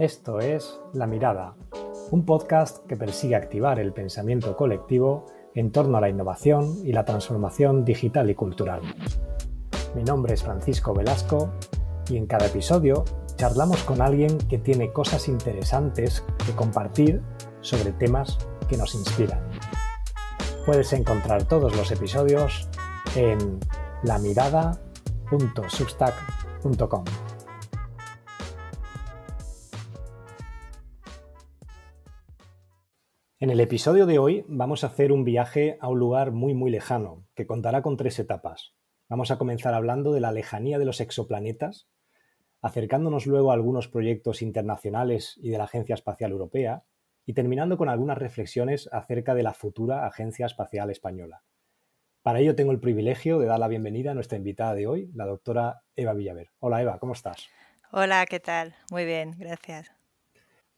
Esto es La Mirada, un podcast que persigue activar el pensamiento colectivo en torno a la innovación y la transformación digital y cultural. Mi nombre es Francisco Velasco y en cada episodio charlamos con alguien que tiene cosas interesantes que compartir sobre temas que nos inspiran. Puedes encontrar todos los episodios en lamirada.substack.com. En el episodio de hoy vamos a hacer un viaje a un lugar muy muy lejano, que contará con tres etapas. Vamos a comenzar hablando de la lejanía de los exoplanetas, acercándonos luego a algunos proyectos internacionales y de la Agencia Espacial Europea, y terminando con algunas reflexiones acerca de la futura Agencia Espacial Española. Para ello tengo el privilegio de dar la bienvenida a nuestra invitada de hoy, la doctora Eva Villaver. Hola Eva, ¿cómo estás? Hola, ¿qué tal? Muy bien, gracias.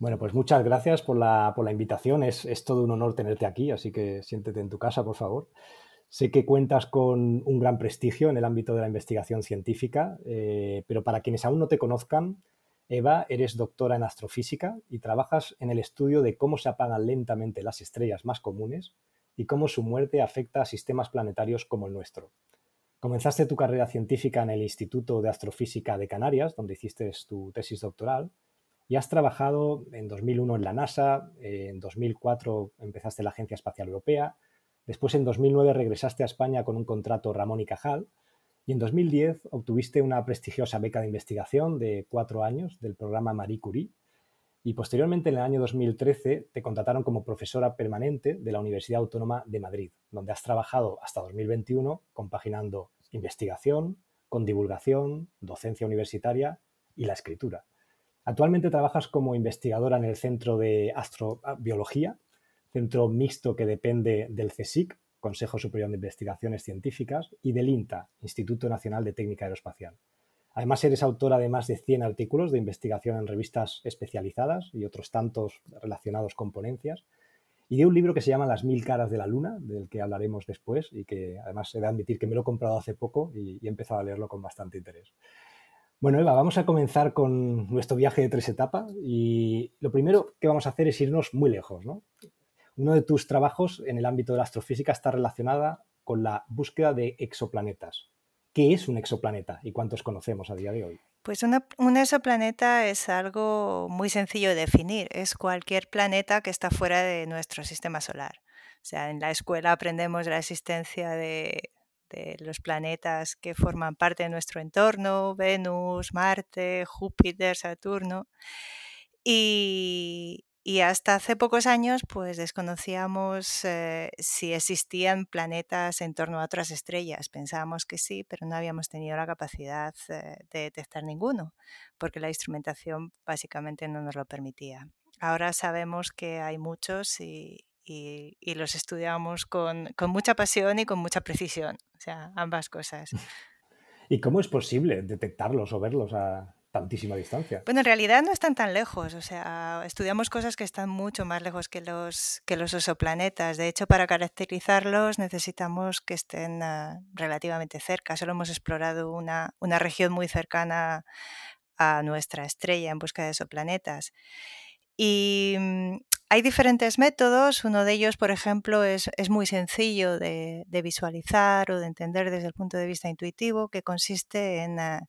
Bueno, pues muchas gracias por la, invitación. Es, todo un honor tenerte aquí, así que siéntete en tu casa, por favor. Sé que cuentas con un gran prestigio en el ámbito de la investigación científica, eh, pero para quienes aún no te conozcan, Eva, eres doctora en astrofísica y trabajas en el estudio de cómo se apagan lentamente las estrellas más comunes y cómo su muerte afecta a sistemas planetarios como el nuestro. Comenzaste tu carrera científica en el Instituto de Astrofísica de Canarias, donde hiciste tu tesis doctoral, y has trabajado en 2001 en la NASA, en 2004 empezaste la Agencia Espacial Europea, después en 2009 regresaste a España con un contrato Ramón y Cajal. Y en 2010 obtuviste una prestigiosa beca de investigación de cuatro años del programa Marie Curie. Y posteriormente en el año 2013 te contrataron como profesora permanente de la Universidad Autónoma de Madrid, donde has trabajado hasta 2021 compaginando investigación con divulgación, docencia universitaria y la escritura. Actualmente trabajas como investigadora en el Centro de Astrobiología, centro mixto que depende del CSIC, Consejo Superior de Investigaciones Científicas, y del INTA, Instituto Nacional de Técnica Aeroespacial. Además, eres autora de más de 100 artículos de investigación en revistas especializadas y otros tantos relacionados con ponencias, y de un libro que se llama Las mil caras de la luna, del que hablaremos después y que además he de admitir que me lo he comprado hace poco y, y he empezado a leerlo con bastante interés. Bueno, Eva, vamos a comenzar con nuestro viaje de tres etapas y lo primero que vamos a hacer es irnos muy lejos. ¿no? Uno de tus trabajos en el ámbito de la astrofísica está relacionada con la búsqueda de exoplanetas. ¿Qué es un exoplaneta y cuántos conocemos a día de hoy? Pues un exoplaneta es algo muy sencillo de definir. Es cualquier planeta que está fuera de nuestro sistema solar. O sea, en la escuela aprendemos la existencia de de los planetas que forman parte de nuestro entorno, Venus, Marte, Júpiter, Saturno. Y, hasta hace pocos años, pues desconocíamos eh, si existían planetas en torno a otras estrellas. Pensábamos que sí, pero no habíamos tenido la capacidad eh, de detectar ninguno, porque la instrumentación básicamente no nos lo permitía. Ahora sabemos que hay muchos y, y, los estudiamos con, mucha pasión y con mucha precisión, o sea, ambas cosas. ¿Y cómo es posible detectarlos o verlos a tantísima distancia? Bueno, en realidad no están tan lejos, o sea, estudiamos cosas que están mucho más lejos que los, que los exoplanetas. De hecho, para caracterizarlos necesitamos que estén ah, relativamente cerca. Solo hemos explorado una, una región muy cercana a nuestra estrella en busca de exoplanetas. Y mm, hay diferentes métodos, uno de ellos, por ejemplo, es, muy sencillo de, visualizar o de entender desde el punto de vista intuitivo, que consiste en... Ah,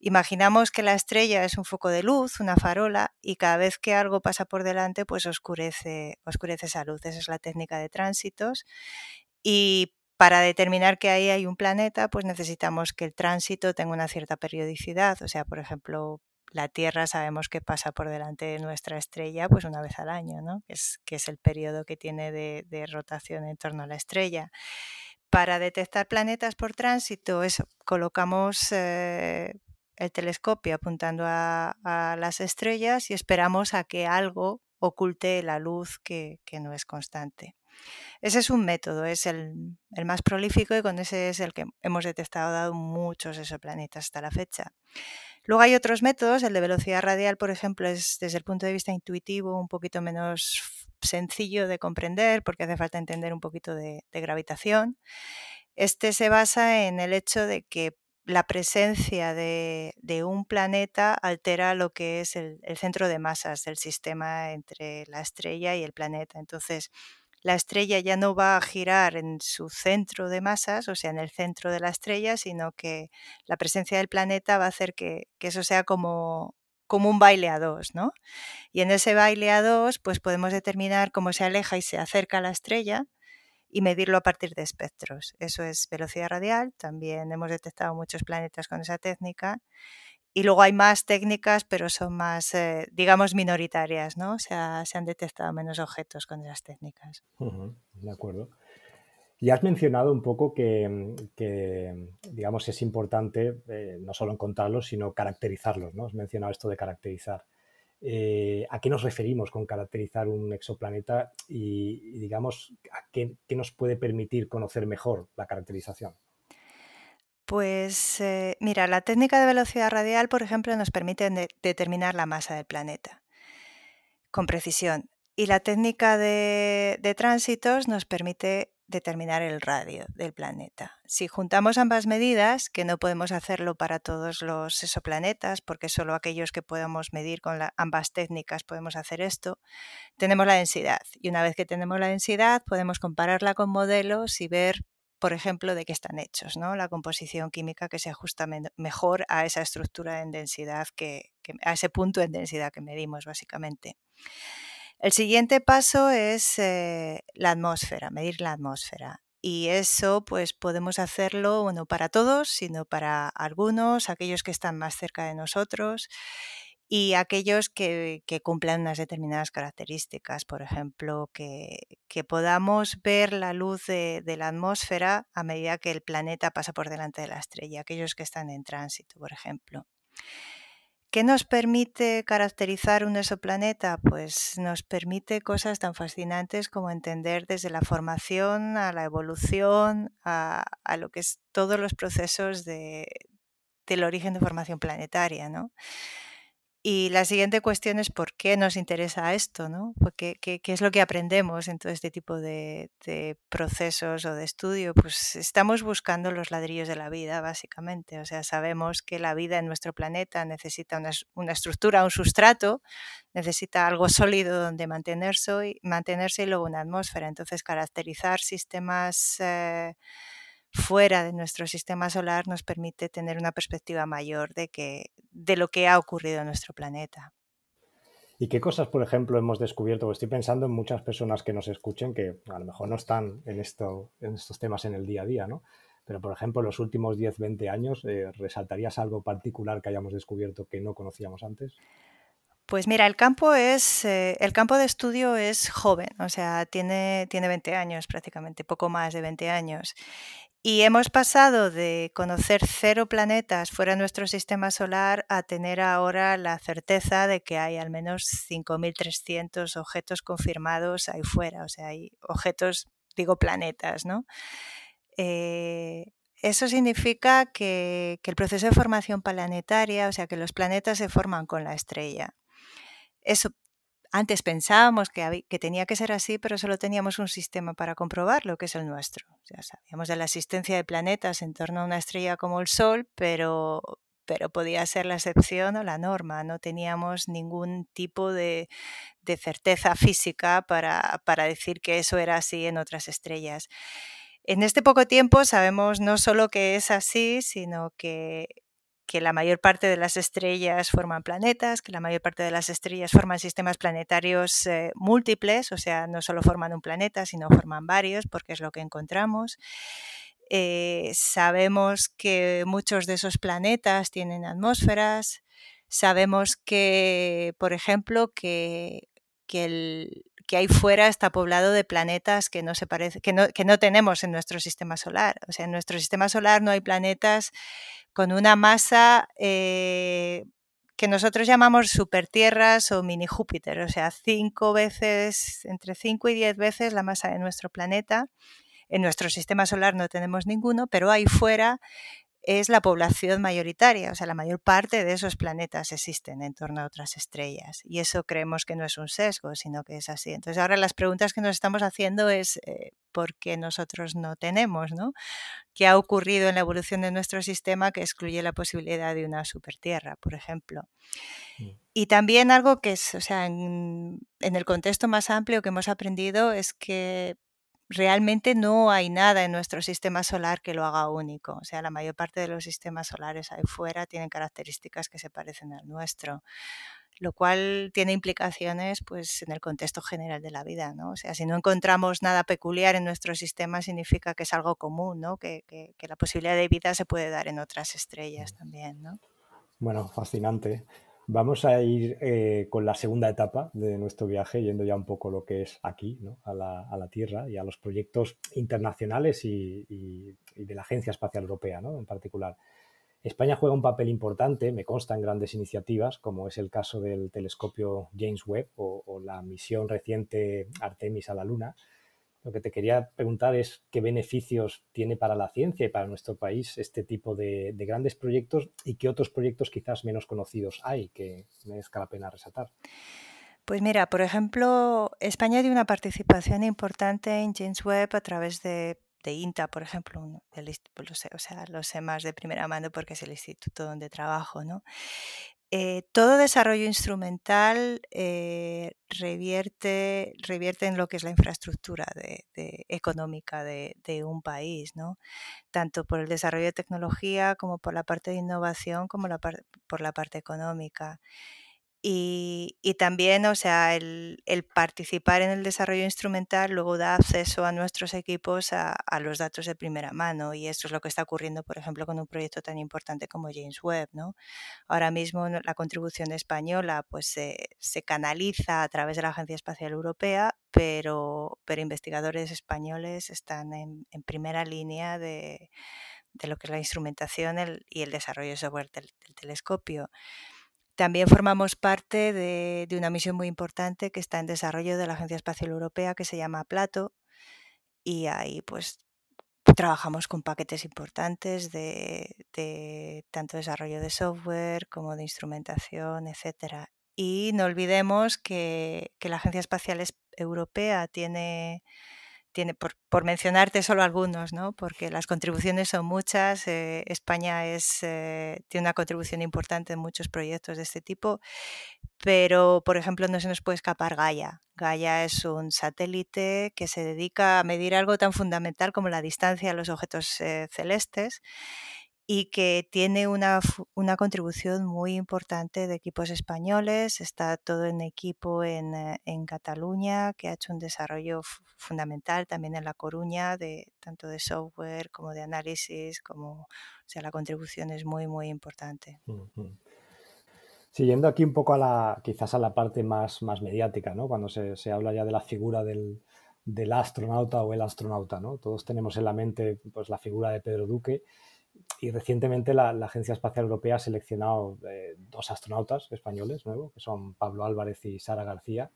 imaginamos que la estrella es un foco de luz, una farola, y cada vez que algo pasa por delante, pues oscurece, oscurece esa luz. Esa es la técnica de tránsitos. Y para determinar que ahí hay un planeta, pues necesitamos que el tránsito tenga una cierta periodicidad. O sea, por ejemplo, la Tierra sabemos que pasa por delante de nuestra estrella pues una vez al año, ¿no? es, que es el periodo que tiene de, rotación en torno a la estrella. Para detectar planetas por tránsito, eso, colocamos eh, el telescopio apuntando a, las estrellas y esperamos a que algo oculte la luz que, no es constante. Ese es un método, es el, más prolífico y con ese es el que hemos detectado muchos exoplanetas hasta la fecha. Luego hay otros métodos, el de velocidad radial, por ejemplo, es desde el punto de vista intuitivo un poquito menos sencillo de comprender porque hace falta entender un poquito de, gravitación. Este se basa en el hecho de que la presencia de, un planeta altera lo que es el, centro de masas del sistema entre la estrella y el planeta. Entonces, la estrella ya no va a girar en su centro de masas, o sea, en el centro de la estrella, sino que la presencia del planeta va a hacer que, eso sea como, como un baile a dos, ¿no? Y en ese baile a dos, pues podemos determinar cómo se aleja y se acerca a la estrella y medirlo a partir de espectros. Eso es velocidad radial, también hemos detectado muchos planetas con esa técnica. Y luego hay más técnicas, pero son más, eh, digamos, minoritarias, ¿no? O sea, se han detectado menos objetos con esas técnicas. de acuerdo. Y has mencionado un poco que, digamos, es importante eh, no solo encontrarlos, sino caracterizarlos, ¿no? Has mencionado esto de caracterizar. Eh, a qué nos referimos con caracterizar un exoplaneta y, digamos, a qué, nos puede permitir conocer mejor la caracterización. Pues eh, mira, la técnica de velocidad radial, por ejemplo, nos permite determinar la masa del planeta con precisión. Y la técnica de tránsitos nos permite determinar el radio del planeta. Si juntamos ambas medidas, que no podemos hacerlo para todos los exoplanetas, porque solo aquellos que podemos medir con ambas técnicas podemos hacer esto, tenemos la densidad. Y una vez que tenemos la densidad, podemos compararla con modelos y ver, por ejemplo, de qué están hechos, ¿no? la composición química que se ajusta mejor a esa estructura en densidad, que, a ese punto en densidad que medimos, básicamente. El siguiente paso es eh, la atmósfera, medir la atmósfera. Y eso pues podemos hacerlo no para todos, sino para algunos, aquellos que están más cerca de nosotros y aquellos que, cumplan unas determinadas características. Por ejemplo, que, podamos ver la luz de, de, la atmósfera a medida que el planeta pasa por delante de la estrella, aquellos que están en tránsito, por ejemplo. ¿Qué nos permite caracterizar un exoplaneta? Pues nos permite cosas tan fascinantes como entender desde la formación a la evolución, a, lo que es todos los procesos de, del origen de formación planetaria, ¿no? Y la siguiente cuestión es por qué nos interesa esto, ¿no? Porque, ¿qué, es lo que aprendemos en todo este tipo de, procesos o de estudio? Pues estamos buscando los ladrillos de la vida, básicamente. O sea, sabemos que la vida en nuestro planeta necesita una, estructura, un sustrato, necesita algo sólido donde mantenerse y, mantenerse y luego una atmósfera. Entonces, caracterizar sistemas... Eh, fuera de nuestro sistema solar nos permite tener una perspectiva mayor de, que, de lo que ha ocurrido en nuestro planeta. ¿Y qué cosas, por ejemplo, hemos descubierto? Estoy pensando en muchas personas que nos escuchen que a lo mejor no están en, esto, en estos temas en el día a día, ¿no? Pero, por ejemplo, en los últimos 10, 20 años, eh, ¿resaltarías algo particular que hayamos descubierto que no conocíamos antes? Pues mira, el campo es, eh, el campo de estudio es joven, o sea, tiene, tiene 20 años prácticamente, poco más de 20 años. Y hemos pasado de conocer cero planetas fuera de nuestro sistema solar a tener ahora la certeza de que hay al menos 5.300 objetos confirmados ahí fuera. O sea, hay objetos, digo planetas, ¿no? Eh, eso significa que, que el proceso de formación planetaria, o sea, que los planetas se forman con la estrella. Eso antes pensábamos que, tenía que ser así, pero solo teníamos un sistema para comprobarlo, que es el nuestro. Ya sabíamos de la existencia de planetas en torno a una estrella como el Sol, pero, pero podía ser la excepción o la norma. No teníamos ningún tipo de, certeza física para, para decir que eso era así en otras estrellas. En este poco tiempo sabemos no solo que es así, sino que que la mayor parte de las estrellas forman planetas, que la mayor parte de las estrellas forman sistemas planetarios eh, múltiples, o sea, no solo forman un planeta, sino forman varios, porque es lo que encontramos. Eh, sabemos que muchos de esos planetas tienen atmósferas. Sabemos que, por ejemplo, que, que, el, que ahí fuera está poblado de planetas que no, se que no, que no tenemos en nuestro sistema solar. O sea, en nuestro sistema solar no hay planetas con una masa eh, que nosotros llamamos supertierras o mini Júpiter, o sea, cinco veces, entre cinco y diez veces la masa de nuestro planeta. En nuestro sistema solar no tenemos ninguno, pero ahí fuera es la población mayoritaria, o sea, la mayor parte de esos planetas existen en torno a otras estrellas. Y eso creemos que no es un sesgo, sino que es así. Entonces, ahora las preguntas que nos estamos haciendo es, eh, porque nosotros no tenemos, ¿no? ¿Qué ha ocurrido en la evolución de nuestro sistema que excluye la posibilidad de una supertierra, por ejemplo? Mm. Y también algo que es, o sea, en, en el contexto más amplio que hemos aprendido es que realmente no hay nada en nuestro sistema solar que lo haga único. O sea, la mayor parte de los sistemas solares ahí fuera tienen características que se parecen al nuestro, lo cual tiene implicaciones pues, en el contexto general de la vida. ¿no? O sea, si no encontramos nada peculiar en nuestro sistema, significa que es algo común, ¿no? que, que, la posibilidad de vida se puede dar en otras estrellas también. ¿no? Bueno, fascinante. Vamos a ir eh, con la segunda etapa de nuestro viaje, yendo ya un poco lo que es aquí, ¿no? a, la, a, la, Tierra y a los proyectos internacionales y, de la Agencia Espacial Europea ¿no? en particular. España juega un papel importante, me consta, en grandes iniciativas, como es el caso del telescopio James Webb o la misión reciente Artemis a la Luna, lo que te quería preguntar es qué beneficios tiene para la ciencia y para nuestro país este tipo de, de grandes proyectos y qué otros proyectos quizás menos conocidos hay que merezca la pena resaltar. Pues mira, por ejemplo, España tiene una participación importante en James Webb a través de, INTA, por ejemplo, el, pues lo sé, o sea, lo sé más de primera mano porque es el instituto donde trabajo, ¿no? Eh, todo desarrollo instrumental eh, revierte, revierte en lo que es la infraestructura de, económica de, de, un país, ¿no? tanto por el desarrollo de tecnología como por la parte de innovación, como la por la parte económica. Y, y, también, o sea, el, el, participar en el desarrollo instrumental luego da acceso a nuestros equipos a, a, los datos de primera mano. Y esto es lo que está ocurriendo, por ejemplo, con un proyecto tan importante como James Webb. ¿no? Ahora mismo la contribución española pues, se, se canaliza a través de la Agencia Espacial Europea, pero, pero investigadores españoles están en, en primera línea de, de, lo que es la instrumentación el, y el desarrollo de software del, del telescopio. También formamos parte de, de, una misión muy importante que está en desarrollo de la Agencia Espacial Europea que se llama Plato y ahí pues trabajamos con paquetes importantes de, de tanto desarrollo de software como de instrumentación, etcétera. Y no olvidemos que, que la Agencia Espacial Europea tiene tiene, por, por, mencionarte solo algunos, ¿no? porque las contribuciones son muchas. Eh, España es, eh, tiene una contribución importante en muchos proyectos de este tipo, pero, por ejemplo, no se nos puede escapar Gaia. Gaia es un satélite que se dedica a medir algo tan fundamental como la distancia a los objetos eh, celestes y que tiene una, una, contribución muy importante de equipos españoles. Está todo en equipo en, eh, en Cataluña, que ha hecho un desarrollo fundamental también en La Coruña, de, tanto de software como de análisis, como, o sea, la contribución es muy, muy importante. Siguiendo aquí un poco a la, quizás a la parte más, más mediática, ¿no? Cuando se, se habla ya de la figura del, del astronauta o el astronauta, ¿no? Todos tenemos en la mente pues, la figura de Pedro Duque, y recientemente la, la, Agencia Espacial Europea ha seleccionado eh, dos astronautas españoles nuevos, que son Pablo Álvarez y Sara García.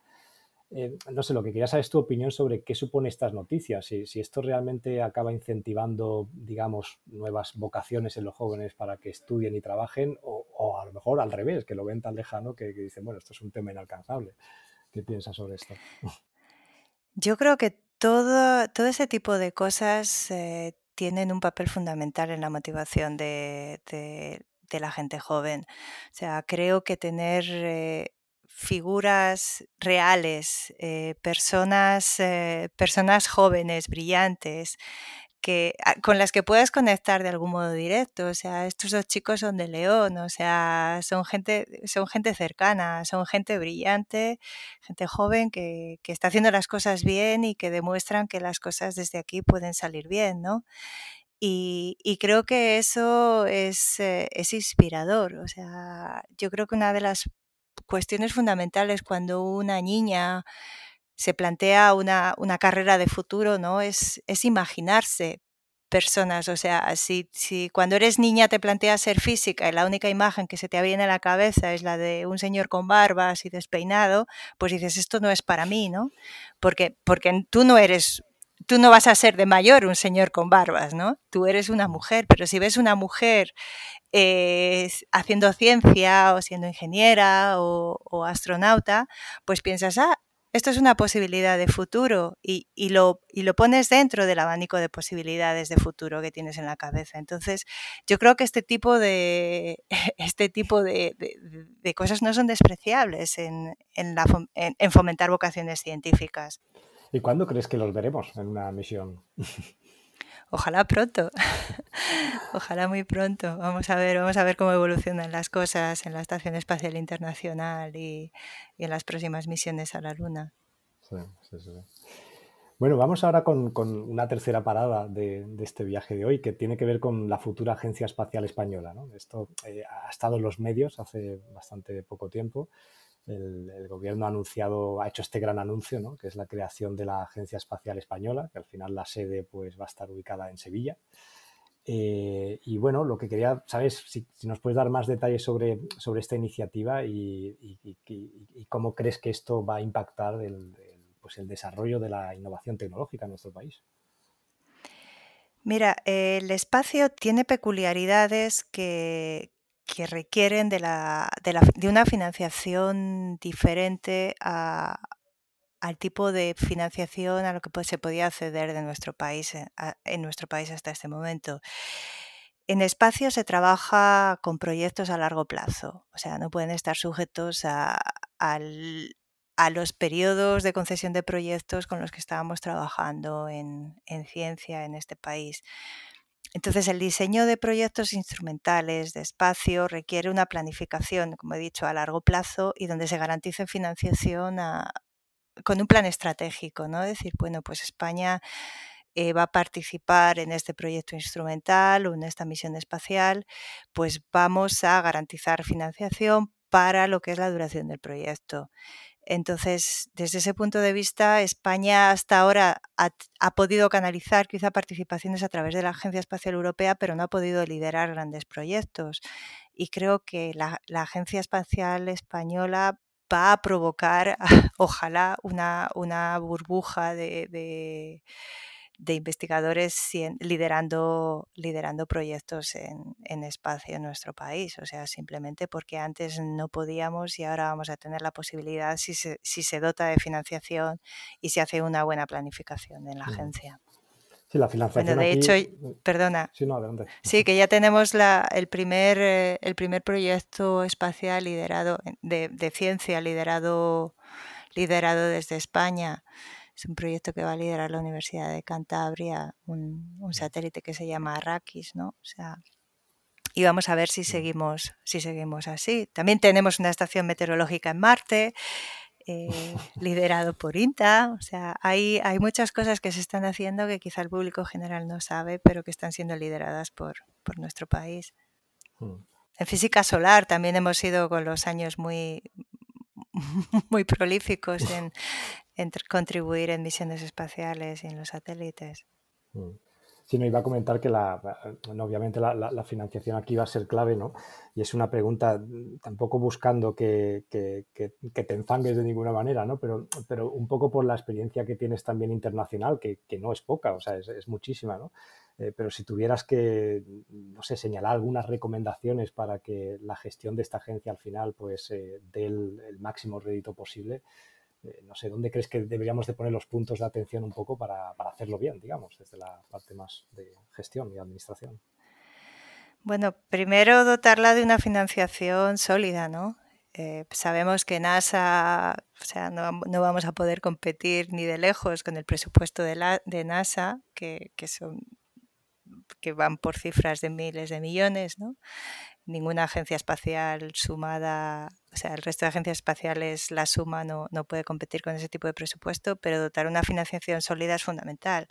Eh, no sé, lo que quería saber es tu opinión sobre qué supone estas noticias, si, si, esto realmente acaba incentivando, digamos, nuevas vocaciones en los jóvenes para que estudien y trabajen, o, o a lo mejor al revés, que lo ven tan lejano que, que, dicen, bueno, esto es un tema inalcanzable. ¿Qué piensas sobre esto? Yo creo que todo, todo ese tipo de cosas eh, tienen un papel fundamental en la motivación de, de, la gente joven. O sea, creo que tener eh, figuras reales, eh, personas, eh, personas jóvenes, brillantes, que, ah, con las que puedas conectar de algún modo directo. O sea, estos dos chicos son de León, o sea, son gente, son gente cercana, son gente brillante, gente joven que, que está haciendo las cosas bien y que demuestran que las cosas desde aquí pueden salir bien, ¿no? Y, y, creo que eso es, eh, es, inspirador. O sea, yo creo que una de las cuestiones fundamentales cuando una niña se plantea una, una carrera de futuro, ¿no? Es, es imaginarse personas, o sea, si, si, cuando eres niña te planteas ser física y la única imagen que se te viene a la cabeza es la de un señor con barbas y despeinado, pues dices, esto no es para mí, ¿no? Porque, porque tú no eres, tú no vas a ser de mayor un señor con barbas, ¿no? Tú eres una mujer, pero si ves una mujer eh, haciendo ciencia o siendo ingeniera o, o astronauta, pues piensas, ah, esto es una posibilidad de futuro y, lo, pones dentro del abanico de posibilidades de futuro que tienes en la cabeza. Entonces, yo creo que este tipo de, este tipo de, cosas no son despreciables en, en fomentar vocaciones científicas. ¿Y cuándo crees que los veremos en una misión? Ojalá pronto. Ojalá muy pronto. Vamos a ver, vamos a ver cómo evolucionan las cosas en la Estación Espacial Internacional y, en las próximas misiones a la Luna. Bueno, vamos ahora con, una tercera parada de, este viaje de hoy, que tiene que ver con la futura Agencia Espacial Española. Esto eh, ha estado en los medios hace bastante poco tiempo el, gobierno ha anunciado, ha hecho este gran anuncio, que es la creación de la Agencia Espacial Española, que al final la sede pues, va a estar ubicada en Sevilla. Eh, y bueno, lo que quería saber es si, nos puedes dar más detalles sobre, sobre esta iniciativa y, cómo crees que esto va a impactar el, pues el desarrollo de la innovación tecnológica en nuestro país. Mira, el espacio tiene peculiaridades que, que requieren de, la, de, una financiación diferente al tipo de financiación a lo que se podía acceder de nuestro país, eh, en nuestro país hasta este momento. En espacio se trabaja con proyectos a largo plazo, o sea, no pueden estar sujetos a, a los periodos de concesión de proyectos con los que estábamos trabajando en, en ciencia en este país. Entonces, el diseño de proyectos instrumentales de espacio requiere una planificación, como he dicho, a largo plazo y donde se garantice financiación con un plan estratégico, ¿no? Decir, bueno, pues España eh, va a participar en este proyecto instrumental o en esta misión espacial, pues vamos a garantizar financiación para lo que es la duración del proyecto. Entonces, desde ese punto de vista, España hasta ahora ha, podido canalizar quizá participaciones a través de la Agencia Espacial Europea, pero no ha podido liderar grandes proyectos. Y creo que la, Agencia Espacial Española va a provocar, ojalá, una, burbuja de de investigadores liderando, liderando proyectos en, en, espacio en nuestro país. O sea, simplemente porque antes no podíamos y ahora vamos a tener la posibilidad si se, si se dota de financiación y se hace una buena planificación en la agencia. Sí, la financiación. Bueno, de hecho, eh, perdona. Sí, no, adelante. Sí, que ya tenemos la, el, primer, eh, el primer proyecto espacial liderado, de, de ciencia liderado, liderado desde España es un proyecto que va a liderar la Universidad de Cantabria, un, satélite que se llama Arrakis, ¿no? O sea, y vamos a ver si seguimos, si seguimos así. También tenemos una estación meteorológica en Marte, eh, liderado por INTA. O sea, hay, hay muchas cosas que se están haciendo que quizá el público general no sabe, pero que están siendo lideradas por, por nuestro país. Hmm. En física solar también hemos sido con los años muy, muy prolíficos en, contribuir en misiones espaciales y en los satélites. Mm. Sí, no iba a comentar que la, obviamente la, financiación aquí va a ser clave, ¿no? Y es una pregunta mm, tampoco buscando que, te enfangues de ninguna manera, ¿no? Pero, pero un poco por la experiencia que tienes también internacional, que, no es poca, o sea, es, muchísima, ¿no? Eh, pero si tuvieras que, no sé, señalar algunas recomendaciones para que la gestión de esta agencia al final, pues, eh, dé el máximo rédito posible, eh, no sé, ¿dónde crees que deberíamos de poner los puntos de atención un poco para, hacerlo bien, digamos, desde la parte más de gestión y administración? Bueno, primero dotarla de una financiación sólida, ¿no? Eh, sabemos que NASA, o sea, no, vamos a poder competir ni de lejos con el presupuesto de, la, de NASA, que, que, son que van por cifras de miles de millones, ¿no? ninguna agencia espacial sumada, o sea, el resto de agencias espaciales, la suma no, no, puede competir con ese tipo de presupuesto, pero dotar una financiación sólida es fundamental.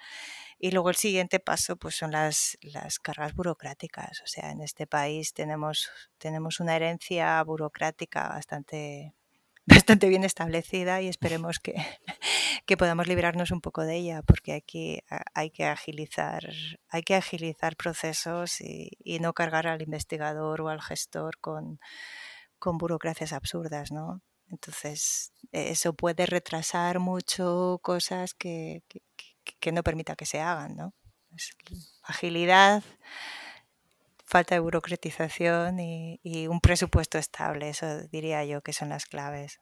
Y luego el siguiente paso pues son las, las cargas burocráticas. O sea, en este país tenemos, tenemos una herencia burocrática bastante, bastante bien establecida y esperemos que, que podamos librarnos un poco de ella, porque aquí hay que agilizar, hay que agilizar procesos y, no cargar al investigador o al gestor con, con burocracias absurdas, ¿no? Entonces, eso puede retrasar mucho cosas que, que, no permita que se hagan, ¿no? agilidad, falta de burocratización y, un presupuesto estable, eso diría yo que son las claves.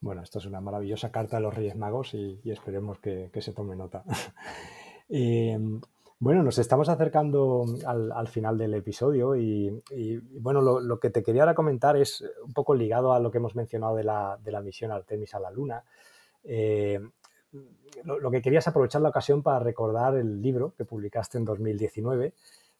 Bueno, esto es una maravillosa carta de los Reyes Magos y, esperemos que, se tome nota. Em, bueno, nos estamos acercando al, final del episodio y, bueno, lo, que te quería ahora comentar es un poco ligado a lo que hemos mencionado de la, misión Artemis a la Luna. Eh, lo, que quería es aprovechar la ocasión para recordar el libro que publicaste en 2019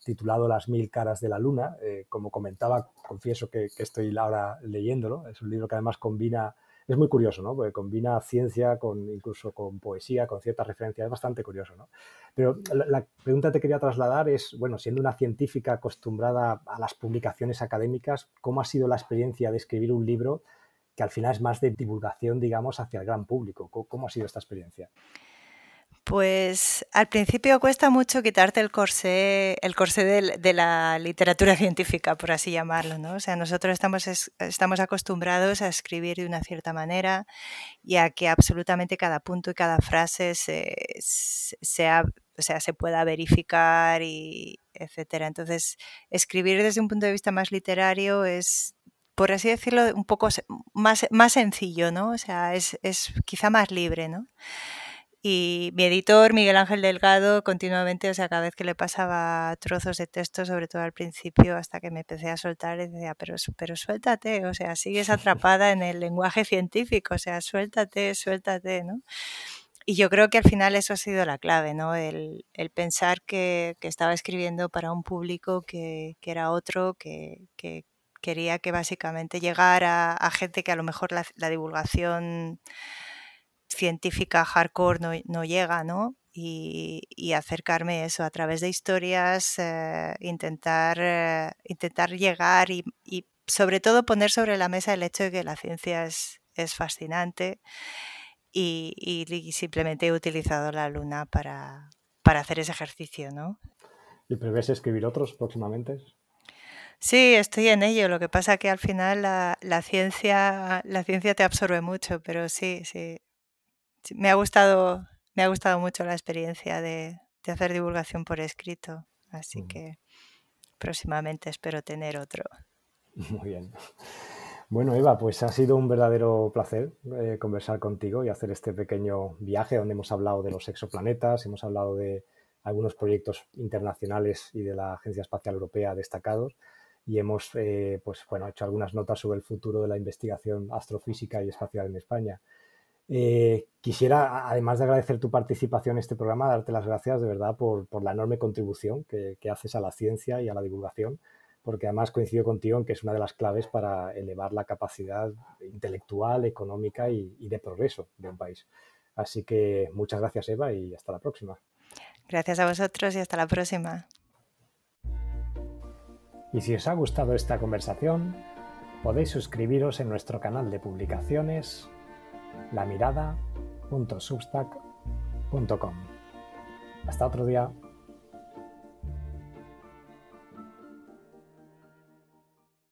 titulado Las mil caras de la luna. Eh, como comentaba, confieso que, estoy ahora leyéndolo. Es un libro que además combina, es muy curioso, ¿no? Porque combina ciencia con incluso con poesía, con ciertas referencias. Es bastante curioso, ¿no? Pero la, pregunta que te quería trasladar es, bueno, siendo una científica acostumbrada a las publicaciones académicas, ¿cómo ha sido la experiencia de escribir un libro que al final es más de divulgación, digamos, hacia el gran público? ¿Cómo ha sido esta experiencia? Pues al principio cuesta mucho quitarte el corsé, el corsé de, la literatura científica, por así llamarlo, ¿no? O sea, nosotros estamos, estamos acostumbrados a escribir de una cierta manera y a que absolutamente cada punto y cada frase se, sea, o sea, se pueda verificar y etcétera. Entonces, escribir desde un punto de vista más literario es por así decirlo, un poco más, más sencillo, ¿no? O sea, es, es quizá más libre, ¿no? Y mi editor, Miguel Ángel Delgado, continuamente, o sea, cada vez que le pasaba trozos de texto, sobre todo al principio, hasta que me empecé a soltar, decía, pero, pero suéltate, o sea, sigues atrapada en el lenguaje científico, o sea, suéltate, suéltate, ¿no? Y yo creo que al final eso ha sido la clave, ¿no? El, el pensar que, que, estaba escribiendo para un público que, que era otro, que, que, quería que básicamente llegara a gente que a lo mejor la, la divulgación científica hardcore no, llega, ¿no? Y, acercarme eso a través de historias, eh, intentar, eh, intentar llegar y, sobre todo poner sobre la mesa el hecho de que la ciencia es, es fascinante y, simplemente he utilizado la luna para, para hacer ese ejercicio, ¿no? ¿Y prevés escribir otros próximamente? Sí, estoy en ello. Lo que pasa que al final la, la, ciencia, la ciencia te absorbe mucho, pero sí, sí, me ha gustado, me ha gustado mucho la experiencia de, hacer divulgación por escrito, así que próximamente espero tener otro. Muy bien. Bueno, Eva, pues ha sido un verdadero placer eh, conversar contigo y hacer este pequeño viaje donde hemos hablado de los exoplanetas, hemos hablado de algunos proyectos internacionales y de la Agencia Espacial Europea destacados y hemos eh, pues, bueno, hecho algunas notas sobre el futuro de la investigación astrofísica y espacial en España. Eh, quisiera, además de agradecer tu participación en este programa, darte las gracias de verdad por, la enorme contribución que, haces a la ciencia y a la divulgación, porque además coincido contigo en que es una de las claves para elevar la capacidad intelectual, económica y, y de progreso de un país. Así que muchas gracias Eva y hasta la próxima. Gracias a vosotros y hasta la próxima. Y si os ha gustado esta conversación, podéis suscribiros en nuestro canal de publicaciones lamirada.substack.com. Hasta otro día.